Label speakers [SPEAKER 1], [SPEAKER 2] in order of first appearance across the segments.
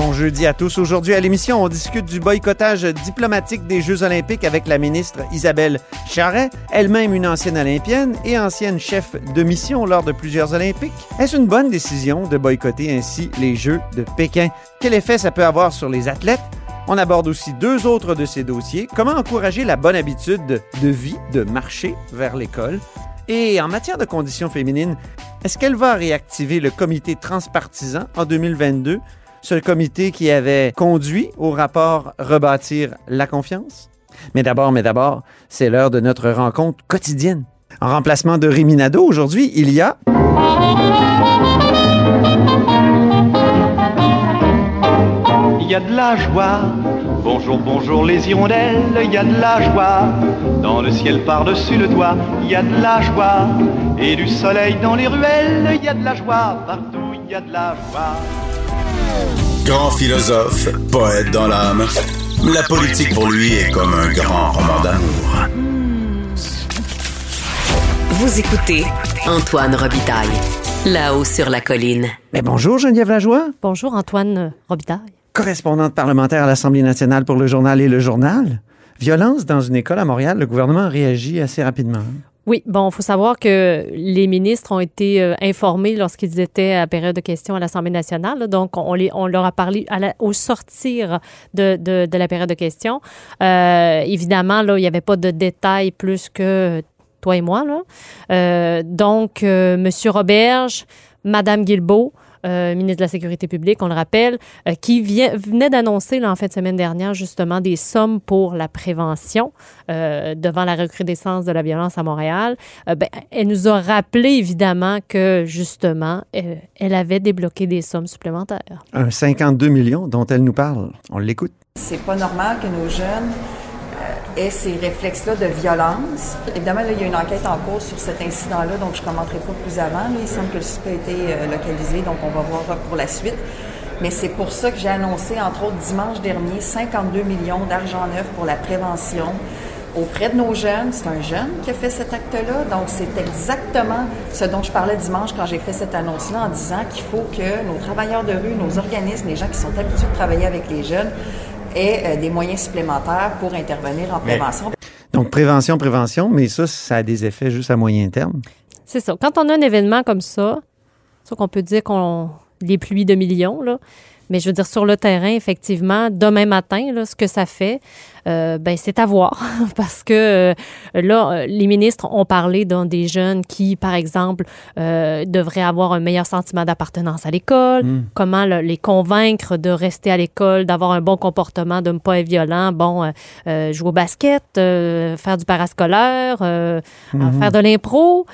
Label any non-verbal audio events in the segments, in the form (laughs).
[SPEAKER 1] Bon jeudi à tous. Aujourd'hui à l'émission, on discute du boycottage diplomatique des Jeux olympiques avec la ministre Isabelle Charret, elle-même une ancienne olympienne et ancienne chef de mission lors de plusieurs olympiques. Est-ce une bonne décision de boycotter ainsi les Jeux de Pékin? Quel effet ça peut avoir sur les athlètes? On aborde aussi deux autres de ces dossiers. Comment encourager la bonne habitude de vie de marcher vers l'école? Et en matière de conditions féminines, est-ce qu'elle va réactiver le comité transpartisan en 2022? Ce comité qui avait conduit au rapport Rebâtir la confiance? Mais d'abord, mais d'abord, c'est l'heure de notre rencontre quotidienne. En remplacement de Riminado, aujourd'hui, il y a...
[SPEAKER 2] Il y a de la joie. Bonjour, bonjour les hirondelles. Il y a de la joie. Dans le ciel par-dessus le toit. Il y a de la joie. Et du soleil dans les ruelles. Il y a de la joie. Partout, il y a de la joie.
[SPEAKER 3] Grand philosophe, poète dans l'âme. La politique pour lui est comme un grand roman d'amour.
[SPEAKER 4] Vous écoutez Antoine Robitaille. Là-haut sur la colline.
[SPEAKER 1] Mais bonjour Geneviève Lajoie,
[SPEAKER 5] Bonjour Antoine Robitaille.
[SPEAKER 1] correspondante parlementaire à l'Assemblée nationale pour le journal et le journal. Violence dans une école à Montréal, le gouvernement réagit assez rapidement.
[SPEAKER 5] Oui, bon, il faut savoir que les ministres ont été euh, informés lorsqu'ils étaient à période de questions à l'Assemblée nationale. Donc, on, les, on leur a parlé la- au sortir de, de- la période de questions. Euh, évidemment, là, il n'y avait pas de détails plus que toi et moi. Là. Euh, donc, M. Roberge, Mme Guilbeault, euh, ministre de la Sécurité publique, on le rappelle, euh, qui vient, venait d'annoncer en fin de semaine dernière justement des sommes pour la prévention euh, devant la recrudescence de la violence à Montréal. Euh, ben, elle nous a rappelé évidemment que justement, euh, elle avait débloqué des sommes supplémentaires.
[SPEAKER 1] Un 52 millions dont elle nous parle. On l'écoute.
[SPEAKER 6] C'est pas normal que nos jeunes aient ces réflexes-là de violence. Évidemment, là, il y a une enquête en cours sur cet incident-là, donc je ne commenterai pas plus avant. là. Il semble que le suspect a été euh, localisé, donc on va voir pour la suite. Mais c'est pour ça que j'ai annoncé, entre autres, dimanche dernier, 52 millions d'argent neuf pour la prévention auprès de nos jeunes. C'est un jeune qui a fait cet acte-là. Donc, c'est exactement ce dont je parlais dimanche quand j'ai fait cette annonce-là en disant qu'il faut que nos travailleurs de rue, nos organismes, les gens qui sont habitués de travailler avec les jeunes, aient euh, des moyens supplémentaires pour intervenir en
[SPEAKER 1] Mais-
[SPEAKER 6] prévention.
[SPEAKER 1] Donc, prévention, prévention, mais ça, ça a des effets juste à moyen terme.
[SPEAKER 5] C'est ça. Quand on a un événement comme ça, c'est sûr qu'on peut dire qu'on les pluies de millions, là. Mais je veux dire, sur le terrain, effectivement, demain matin, là, ce que ça fait, euh, ben, c'est à voir. (laughs) Parce que euh, là, euh, les ministres ont parlé dans des jeunes qui, par exemple, euh, devraient avoir un meilleur sentiment d'appartenance à l'école, comment le- les convaincre de rester à l'école, d'avoir un bon comportement, de ne pas être violent, bon, jouer au basket, faire du parascolaire, euh, faire de l'impro.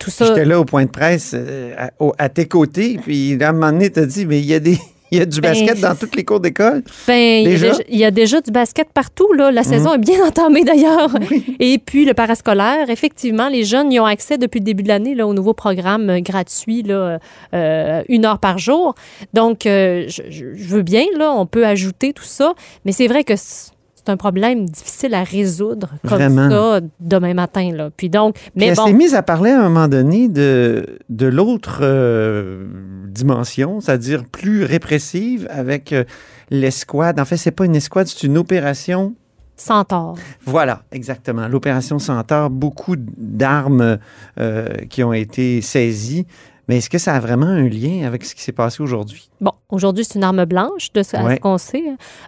[SPEAKER 5] tout ça.
[SPEAKER 1] J'étais là au point de presse à, à tes côtés, puis à un moment donné, t'as dit, mais il y a des. (laughs) Il y a du
[SPEAKER 5] Ben,
[SPEAKER 1] basket dans toutes les cours d'école.
[SPEAKER 5] Ben, il y a
[SPEAKER 1] Déjà?
[SPEAKER 5] Déjà- il y, a déjà du basket partout. Là. La saison est bien (laughs) entamée d'ailleurs. Et puis le parascolaire, effectivement, les jeunes y ont accès depuis le début de l'année au nouveau programme euh, gratuit, là, euh, une heure par jour. Donc, euh, je, je- veux bien, là, on peut ajouter tout ça, mais c'est vrai que c'est un problème difficile à résoudre comme
[SPEAKER 1] Vraiment.
[SPEAKER 5] ça demain matin. Là. Puis donc,
[SPEAKER 1] Puis
[SPEAKER 5] mais
[SPEAKER 1] elle
[SPEAKER 5] bon.
[SPEAKER 1] s'est mise à parler à un moment donné de, de l'autre euh, dimension, c'est-à-dire plus répressive avec euh, l'escouade. En fait, c'est pas une escouade, c'est une opération.
[SPEAKER 5] Tort.
[SPEAKER 1] Voilà, exactement. L'opération Centaure, beaucoup d'armes euh, qui ont été saisies. Mais est-ce que ça a vraiment un lien avec ce qui s'est passé aujourd'hui?
[SPEAKER 5] Bon, aujourd'hui, c'est une arme blanche, de ce, à
[SPEAKER 1] Ouais.
[SPEAKER 5] ce qu'on sait.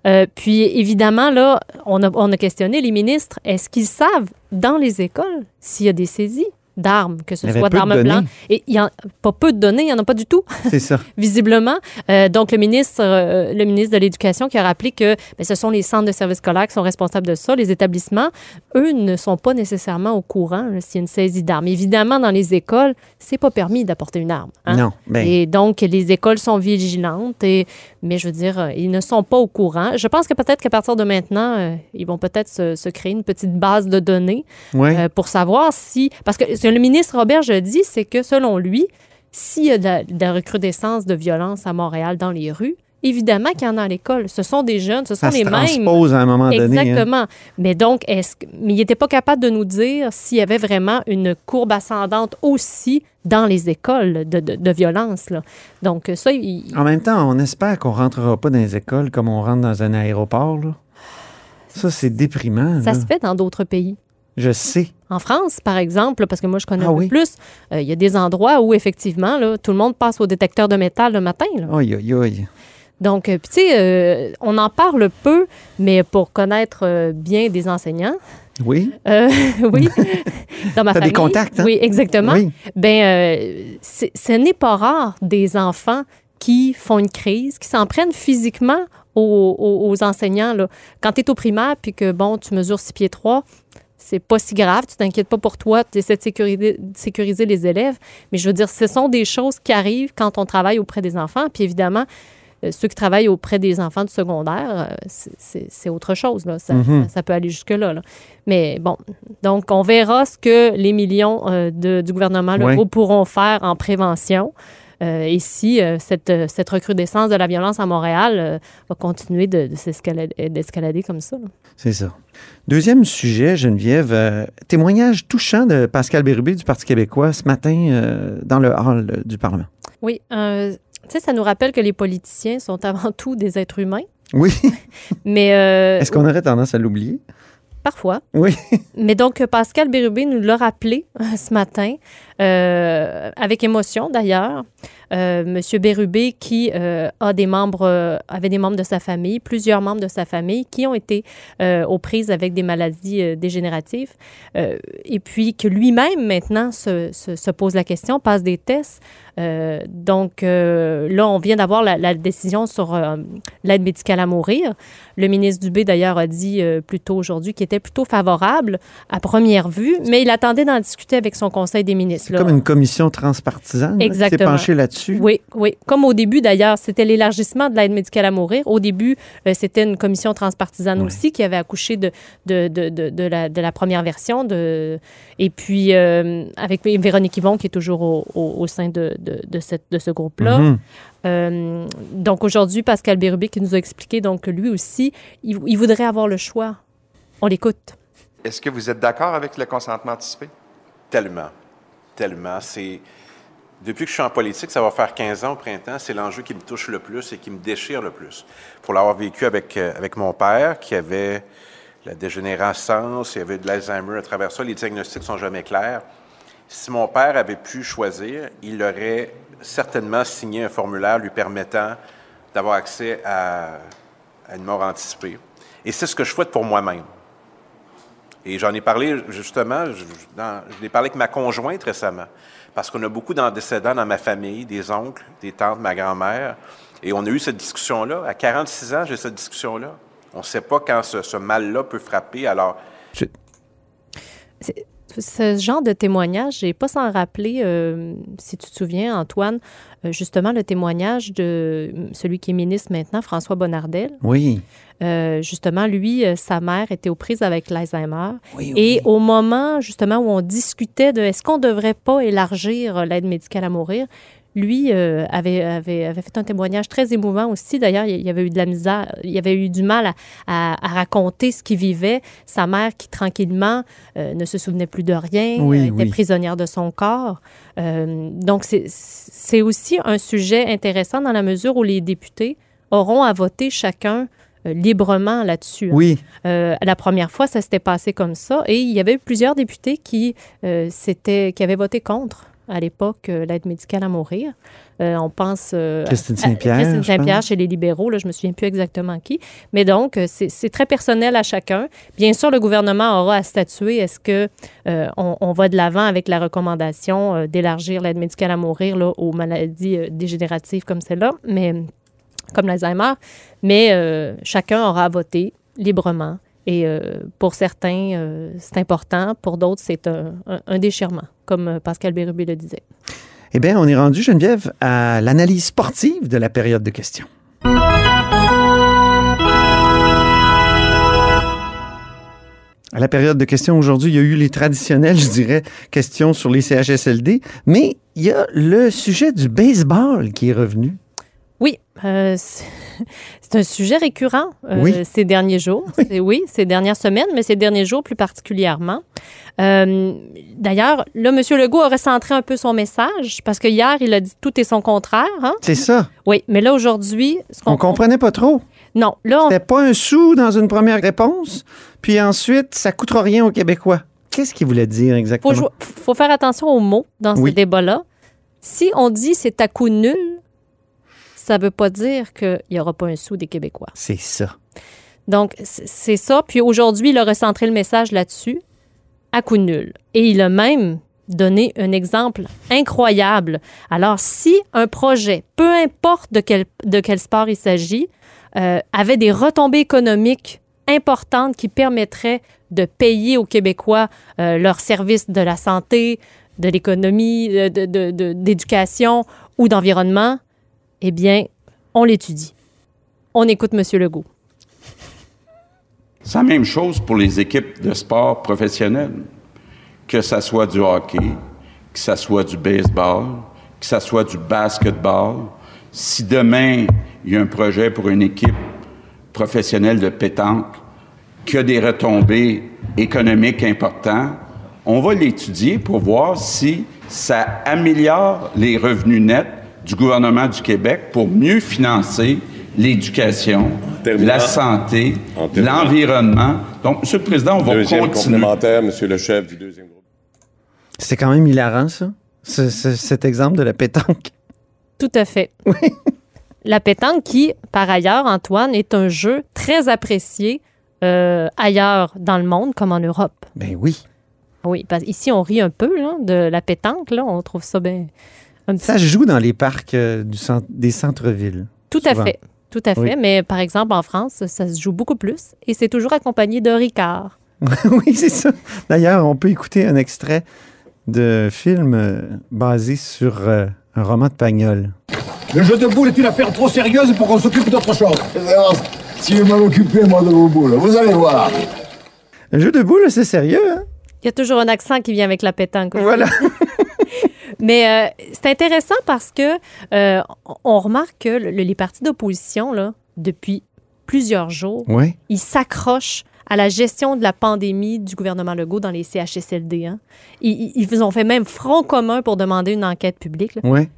[SPEAKER 5] Euh, puis, évidemment, là, on a, on a questionné les ministres. Est-ce qu'ils savent, dans les écoles, s'il y a des saisies? D'armes, que ce soit d'armes blanches. Et il y en pas peu de données, il n'y en a pas du tout (laughs)
[SPEAKER 1] C'est ça. (laughs)
[SPEAKER 5] visiblement. Euh, donc, le ministre, euh, le ministre de l'Éducation qui a rappelé que ben, ce sont les centres de services scolaires qui sont responsables de ça. Les établissements, eux, ne sont pas nécessairement au courant s'il y a une saisie d'armes. Évidemment, dans les écoles, c'est pas permis d'apporter une arme. hein.
[SPEAKER 1] Non. Ben,
[SPEAKER 5] Et donc, les écoles sont vigilantes, et, mais je veux dire, euh, ils ne sont pas au courant. Je pense que peut-être qu'à partir de maintenant, euh, ils vont peut-être se, se créer une petite base de données
[SPEAKER 1] ouais.
[SPEAKER 5] pour savoir si... Parce que que le ministre Robert je dit, c'est que selon lui, s'il y a de la, de la recrudescence de violence à Montréal dans les rues, évidemment qu'il y en a à l'école. Ce sont des jeunes, ce sont
[SPEAKER 1] ça se
[SPEAKER 5] les mêmes.
[SPEAKER 1] transpose à un moment donné. hein.
[SPEAKER 5] Exactement. Mais donc, est-ce mais il n'était pas capable de nous dire s'il y avait vraiment une courbe ascendante aussi dans les écoles de, de- de violence. Là. Donc, ça, il-
[SPEAKER 1] En même temps, on espère qu'on rentrera pas dans les écoles comme on rentre dans un aéroport. là. Ça, c'est déprimant.
[SPEAKER 5] ça
[SPEAKER 1] là.
[SPEAKER 5] se fait dans d'autres pays.
[SPEAKER 1] Je sais.
[SPEAKER 5] En France, par exemple, parce que moi, je connais
[SPEAKER 1] Ah
[SPEAKER 5] un peu
[SPEAKER 1] oui?
[SPEAKER 5] plus, euh, il y a des endroits où, effectivement, là, tout le monde passe au détecteur de métal le matin. là.
[SPEAKER 1] Aïe, aïe, aïe.
[SPEAKER 5] Donc, euh, puis tu sais, euh, on en parle peu, mais pour connaître euh, bien des enseignants,
[SPEAKER 1] Oui.
[SPEAKER 5] euh, (laughs) oui, dans ma
[SPEAKER 1] T'as des
[SPEAKER 5] famille.
[SPEAKER 1] contacts, hein?
[SPEAKER 5] Oui, exactement.
[SPEAKER 1] Oui.
[SPEAKER 5] Ben, ce n'est pas rare des enfants qui font une crise, qui s'en prennent physiquement aux, aux- aux enseignants. Là. Quand tu es au primaire puis que, bon, tu mesures 6 pieds 3, c'est pas si grave, tu t'inquiètes pas pour toi, tu essaies de sécuriser, de sécuriser les élèves. Mais je veux dire, ce sont des choses qui arrivent quand on travaille auprès des enfants. Puis évidemment, euh, ceux qui travaillent auprès des enfants du secondaire, euh, c'est- autre chose. Là. Ça,
[SPEAKER 1] Mhm.
[SPEAKER 5] ça- ça peut aller jusque-là. là. Mais bon, donc on verra ce que les millions euh, de- du gouvernement. Legault pourront faire en prévention. Euh, et si euh, cette, euh, cette recrudescence de la violence à Montréal euh, va continuer de, de s'escalader- d'escalader comme ça. là.
[SPEAKER 1] C'est ça. Deuxième sujet, Geneviève, euh, témoignage touchant de Pascal Bérubé du Parti québécois ce matin euh, dans le hall euh, du Parlement.
[SPEAKER 5] Oui, euh, ça nous rappelle que les politiciens sont avant tout des êtres humains,
[SPEAKER 1] Oui. (laughs)
[SPEAKER 5] mais euh,
[SPEAKER 1] Est-ce qu'on aurait tendance à l'oublier?
[SPEAKER 5] Parfois.
[SPEAKER 1] Oui. (laughs)
[SPEAKER 5] Mais donc, Pascal Bérubé nous l'a rappelé euh, ce matin, euh, avec émotion d'ailleurs. Euh, Monsieur Bérubé qui euh, a des membres, euh, avait des membres de sa famille, plusieurs membres de sa famille qui ont été aux prises avec des maladies dégénératives, et puis que lui-même maintenant se, se- se pose la question, passe des tests. Donc là, on vient d'avoir la, la décision sur l'aide médicale à mourir. Le ministre Dubé, d'ailleurs, a dit plus tôt aujourd'hui qu'il était plutôt favorable à première vue, mais il attendait d'en discuter avec son conseil des ministres.
[SPEAKER 1] C'est comme une commission transpartisane là, qui s'est penchée là-dessus.
[SPEAKER 5] Oui, oui. Comme au début, d'ailleurs, c'était l'élargissement de l'aide médicale à mourir. Au début, euh, c'était une commission transpartisane aussi qui avait accouché de, de, de, de, de la, de la première version. De... Et puis, euh, avec Véronique Yvon, qui est toujours au, au, au sein de, de, de, cette, de ce groupe-là.
[SPEAKER 1] Mhm.
[SPEAKER 5] Euh, donc, aujourd'hui, Pascal Bérubé qui nous a expliqué donc, que lui aussi, il, il voudrait avoir le choix. On l'écoute.
[SPEAKER 7] Est-ce que vous êtes d'accord avec le consentement anticipé?
[SPEAKER 8] Tellement. Tellement. C'est. Depuis que je suis en politique, ça va faire 15 ans au printemps, c'est l'enjeu qui me touche le plus et qui me déchire le plus. Pour l'avoir vécu avec, euh, avec mon père, qui avait la dégénérescence, il avait de l'Alzheimer à travers ça, les diagnostics sont jamais clairs. Si mon père avait pu choisir, il aurait certainement signé un formulaire lui permettant d'avoir accès à, une mort anticipée. Et c'est ce que je souhaite pour moi-même. Et j'en ai parlé justement, je l'ai parlé avec ma conjointe récemment, parce qu'on a beaucoup d'antécédents dans ma famille, des oncles, des tantes, ma grand-mère, et on a eu cette discussion-là. À 46 ans, j'ai cette discussion-là. On ne sait pas quand ce, ce mal-là peut frapper, alors
[SPEAKER 5] Ce genre de témoignage, j'ai pas sans rappeler, euh, si tu te souviens, Antoine, euh, justement le témoignage de euh, celui qui est ministre maintenant, François Bonnardel.
[SPEAKER 1] Oui.
[SPEAKER 5] Euh, justement, lui, sa mère était aux prises avec l'Alzheimer.
[SPEAKER 1] Oui,
[SPEAKER 5] Et au moment, justement, où on discutait de est-ce qu'on ne devrait pas élargir l'aide médicale à mourir, lui euh, avait, avait, avait fait un témoignage très émouvant aussi. D'ailleurs, il y avait eu de la misère, il y avait eu du mal à, à- à raconter ce qu'il vivait. Sa mère qui, tranquillement, euh, ne se souvenait plus de rien,
[SPEAKER 1] Oui,
[SPEAKER 5] euh, était
[SPEAKER 1] oui.
[SPEAKER 5] prisonnière de son corps. Euh, donc, c'est- c'est aussi un sujet intéressant dans la mesure où les députés auront à voter chacun librement là-dessus. hein.
[SPEAKER 1] Oui.
[SPEAKER 5] Euh, la première fois, ça s'était passé comme ça. Et il y avait eu plusieurs députés euh, qui avaient voté contre à l'époque euh, l'aide médicale à mourir. Euh, on pense euh,
[SPEAKER 1] Christine
[SPEAKER 5] à-
[SPEAKER 1] Saint-Pierre,
[SPEAKER 5] Christine Saint-Pierre chez les libéraux, là, je me souviens plus exactement qui. Mais donc, euh, c'est très personnel à chacun. Bien sûr, le gouvernement aura à statuer est-ce que euh, on, on va de l'avant avec la recommandation d'élargir l'aide médicale à mourir là, aux maladies dégénératives comme celle-là, mais comme l'Alzheimer. Mais chacun aura à voter librement. Et pour certains, c'est important. Pour d'autres, c'est un, un- un déchirement, comme euh, Pascal Bérubé le disait.
[SPEAKER 1] Eh bien, on est rendu, Geneviève, à l'analyse sportive de la période de questions. À la période de questions aujourd'hui, il y a eu les traditionnelles, je dirais, questions sur les CHSLD, mais il y a le sujet du baseball qui est revenu.
[SPEAKER 5] Oui, euh, (laughs) c'est un sujet récurrent euh,
[SPEAKER 1] Oui.
[SPEAKER 5] ces derniers jours. Oui. ces dernières semaines, mais ces derniers jours plus particulièrement. Euh, D'ailleurs, là, M. Legault a recentré un peu son message parce que hier, il a dit tout et son contraire. hein.
[SPEAKER 1] C'est ça.
[SPEAKER 5] Oui, mais là, aujourd'hui, ce
[SPEAKER 1] On comprenait pas trop.
[SPEAKER 5] Non, là, on-
[SPEAKER 1] C'était pas un sou dans une première réponse, puis ensuite, ça coûtera rien aux Québécois. Qu'est-ce qu'il voulait dire exactement?
[SPEAKER 5] faut, faire attention aux mots dans
[SPEAKER 1] Oui.
[SPEAKER 5] ces débats-là. Si on dit c'est à coup nul, ça ne veut pas dire qu'il n'y aura pas un sou des Québécois.
[SPEAKER 1] C'est ça.
[SPEAKER 5] Donc, c'est ça. Puis aujourd'hui, il a recentré le message là-dessus, à coup nul. Et il a même donné un exemple incroyable. Alors, si un projet, peu importe de quel, de quel sport il s'agit, euh, avait des retombées économiques importantes qui permettraient de payer aux Québécois euh, leurs services de la santé, de l'économie, euh, de- de- de- d'éducation ou d'environnement, eh bien, on l'étudie. On écoute M. Legault.
[SPEAKER 9] C'est la même chose pour les équipes de sport professionnels. Que ça soit du hockey, que ça soit du baseball, que ça soit du basketball. Si demain, il y a un projet pour une équipe professionnelle de pétanque qui a des retombées économiques importantes, on va l'étudier pour voir si ça améliore les revenus nets du gouvernement du Québec pour mieux financer l'éducation, la santé, l'environnement. Donc, M. le Président, on va
[SPEAKER 10] Deuxième
[SPEAKER 9] continuer.
[SPEAKER 10] complémentaire, Monsieur le chef du deuxième groupe.
[SPEAKER 1] C'est quand même hilarant, ça, ce- ce- cet exemple de la pétanque.
[SPEAKER 5] Tout à fait. La pétanque qui, par ailleurs, Antoine, est un jeu très apprécié euh, ailleurs dans le monde, comme en Europe.
[SPEAKER 1] Ben oui.
[SPEAKER 5] Oui, parce ici, on rit un peu là, de la pétanque. Là, on trouve ça bien...
[SPEAKER 1] Ça se joue dans les parcs euh, du centre- des centres-villes.
[SPEAKER 5] Tout à fait. Tout à fait.
[SPEAKER 1] Oui.
[SPEAKER 5] Mais par exemple, en France, ça se joue beaucoup plus et c'est toujours accompagné de Ricard. (laughs)
[SPEAKER 1] oui, c'est ça. D'ailleurs, on peut écouter un extrait de film euh, basé sur euh, un roman de Pagnol.
[SPEAKER 11] Le jeu de boules est une affaire trop sérieuse pour qu'on s'occupe d'autre chose.
[SPEAKER 12] Si je m'en occupais, moi, de vos boules, vous allez voir.
[SPEAKER 1] Un jeu de boules, c'est sérieux, hein?
[SPEAKER 5] Il y a toujours un accent qui vient avec la pétanque.
[SPEAKER 1] Voilà. (laughs)
[SPEAKER 5] Mais euh, c'est intéressant parce que euh, on- remarque que le- les partis d'opposition, là, depuis plusieurs jours,
[SPEAKER 1] Oui.
[SPEAKER 5] ils s'accrochent à la gestion de la pandémie du gouvernement Legault dans les CHSLD. hein. Ils, ils- ils ont fait même front commun pour demander une enquête publique. là.
[SPEAKER 1] Oui.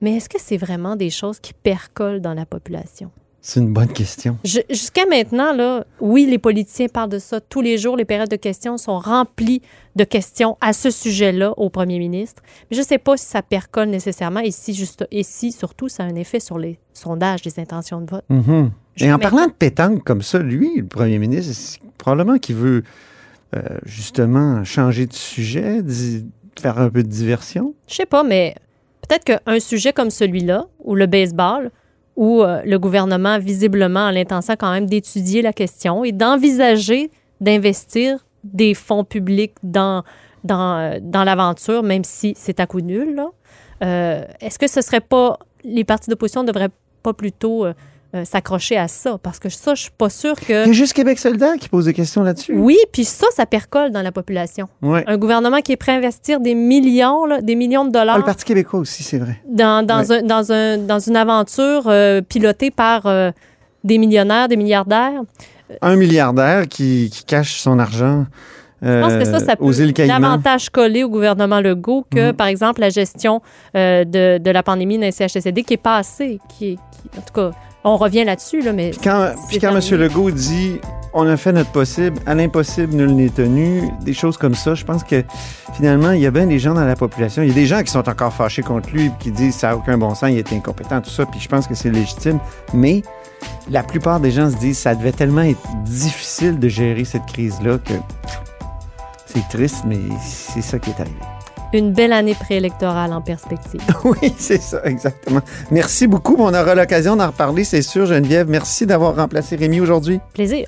[SPEAKER 5] Mais est-ce que c'est vraiment des choses qui percolent dans la population?
[SPEAKER 1] C'est une bonne question.
[SPEAKER 5] Jusqu'à maintenant, là, oui, les politiciens parlent de ça tous les jours. Les périodes de questions sont remplies de questions à ce sujet-là au premier ministre. Mais je ne sais pas si ça percole nécessairement et si, juste, et si surtout ça a un effet sur les sondages, les intentions de vote.
[SPEAKER 1] Mhm. Et en parlant de pétanque comme ça, lui, le premier ministre, c'est probablement qu'il veut euh, justement changer de sujet, faire un peu de diversion.
[SPEAKER 5] Je sais pas, mais peut-être qu'un sujet comme celui-là, ou le baseball, où euh, le gouvernement visiblement a l'intention quand même d'étudier la question et d'envisager d'investir des fonds publics dans, dans, euh, l'aventure, même si c'est à coup nul. Euh, Est-ce que ce serait pas... Les partis d'opposition ne devraient pas plutôt euh, s'accrocher à ça? Parce que ça, je suis pas sûre que...
[SPEAKER 1] Il y a juste Québec solidaire qui pose des questions là-dessus.
[SPEAKER 5] Oui, puis ça, ça percole dans la population.
[SPEAKER 1] Ouais.
[SPEAKER 5] Un gouvernement qui est prêt à investir des millions, là, des millions de dollars
[SPEAKER 1] Ah, le Parti québécois aussi, c'est vrai.
[SPEAKER 5] dans, dans,
[SPEAKER 1] Ouais.
[SPEAKER 5] un, dans, un, dans une aventure euh, pilotée par euh, des millionnaires, des milliardaires.
[SPEAKER 1] Un milliardaire qui, qui cache son argent
[SPEAKER 5] Je pense que ça, ça peut davantage coller au gouvernement Legault que,
[SPEAKER 1] Mhm.
[SPEAKER 5] par exemple, la gestion euh, de, de la pandémie dans les CHSLD qui est passée. Qui, est- qui- en tout cas, on revient là-dessus, là, mais.
[SPEAKER 1] Quand,
[SPEAKER 5] c'est
[SPEAKER 1] puis quand. M. Legault dit on a fait notre possible, à l'impossible, nul n'est tenu, des choses comme ça, je pense que finalement, il y a bien des gens dans la population, il y a des gens qui sont encore fâchés contre lui, qui disent ça n'a aucun bon sens, il est incompétent, tout ça, puis je pense que c'est légitime, mais la plupart des gens se disent ça devait tellement être difficile de gérer cette crise-là que c'est triste, mais c'est ça qui est arrivé.
[SPEAKER 5] Une belle année préélectorale en perspective. (laughs)
[SPEAKER 1] Oui, c'est ça, exactement. Merci beaucoup. On aura l'occasion d'en reparler, c'est sûr, Geneviève. Merci d'avoir remplacé Rémi aujourd'hui.
[SPEAKER 5] Plaisir.